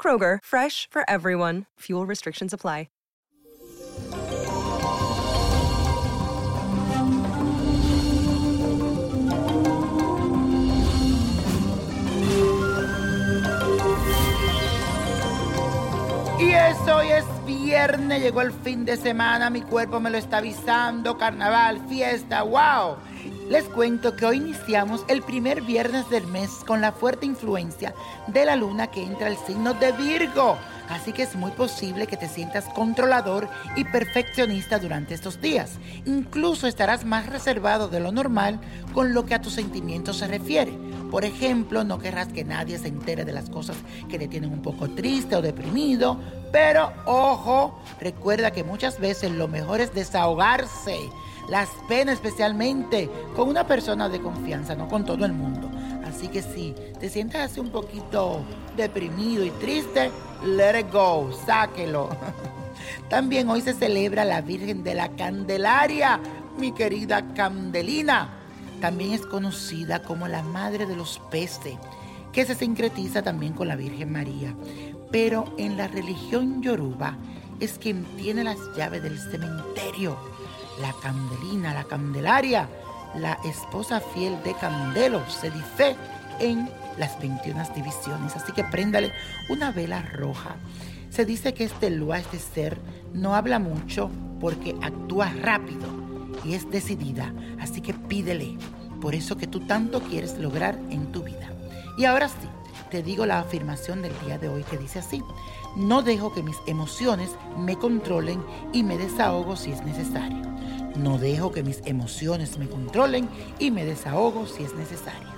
Kroger, fresh for everyone. Fuel restrictions apply. Y eso hoy es viernes, llegó el fin de semana, mi cuerpo me lo está avisando, carnaval, fiesta, wow. Les cuento que hoy iniciamos el primer viernes del mes con la fuerte influencia de la luna que entra al signo de Virgo. Así que es muy posible que te sientas controlador y perfeccionista durante estos días. Incluso estarás más reservado de lo normal con lo que a tus sentimientos se refiere. Por ejemplo, no querrás que nadie se entere de las cosas que te tienen un poco triste o deprimido. Pero ojo, recuerda que muchas veces lo mejor es desahogarse. Las penas especialmente con una persona de confianza, no con todo el mundo. Así que si te sientes así un poquito deprimido y triste, let it go, sáquelo. También hoy se celebra la Virgen de la Candelaria, mi querida Candelina. También es conocida como la Madre de los Peces, que se sincretiza también con la Virgen María. Pero en la religión yoruba es quien tiene las llaves del cementerio. La Candelina, la Candelaria, la esposa fiel de Candelo, se dice en las 21 divisiones. Así que préndale una vela roja. Se dice que este Lua, este ser, no habla mucho porque actúa rápido y es decidida. Así que pídele por eso que tú tanto quieres lograr en tu vida. Y ahora sí, te digo la afirmación del día de hoy que dice así. No dejo que mis emociones me controlen y me desahogo si es necesario. No dejo que mis emociones me controlen y me desahogo si es necesario.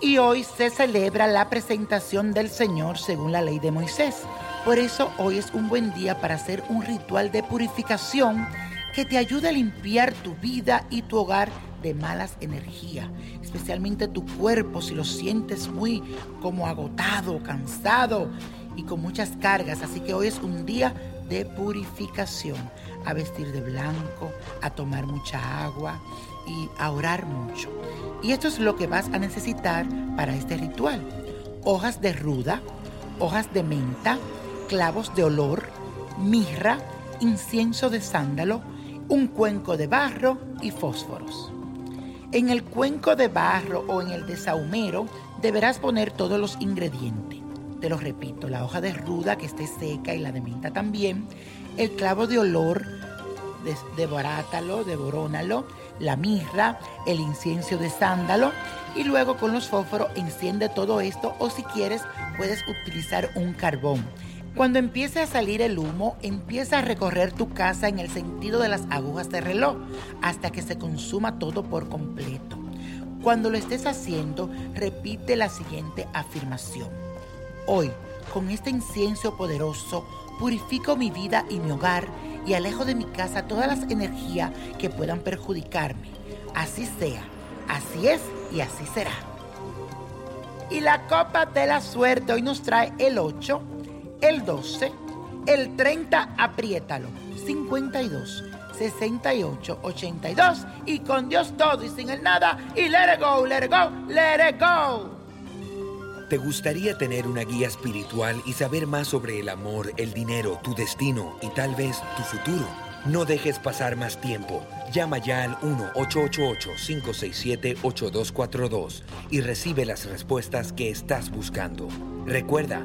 Y hoy se celebra la presentación del Señor según la ley de Moisés. Por eso hoy es un buen día para hacer un ritual de purificación que te ayude a limpiar tu vida y tu hogar de malas energías, especialmente tu cuerpo si lo sientes muy como agotado, cansado y con muchas cargas. Así que hoy es un día de purificación, a vestir de blanco, a tomar mucha agua y a orar mucho. Y esto es lo que vas a necesitar para este ritual. Hojas de ruda, hojas de menta, clavos de olor, mirra, incienso de sándalo, un cuenco de barro y fósforos. En el cuenco de barro o en el de saumero deberás poner todos los ingredientes. Te lo repito, la hoja de ruda que esté seca y la de menta también, el clavo de olor, devorátalo, devorónalo, la mirra, el incienso de sándalo y luego con los fósforos enciende todo esto o si quieres puedes utilizar un carbón. Cuando empiece a salir el humo, empieza a recorrer tu casa en el sentido de las agujas de reloj hasta que se consuma todo por completo. Cuando lo estés haciendo, repite la siguiente afirmación. Hoy, con este incienso poderoso, purifico mi vida y mi hogar y alejo de mi casa todas las energías que puedan perjudicarme. Así sea, así es y así será. Y la copa de la suerte hoy nos trae el 8, el 12, el 30, apriétalo, 52, 68, 82 y con Dios todo y sin el nada y let it go, let it go, let it go. ¿Te gustaría tener una guía espiritual y saber más sobre el amor, el dinero, tu destino y tal vez tu futuro? No dejes pasar más tiempo. Llama ya al 1-888-567-8242 y recibe las respuestas que estás buscando. Recuerda,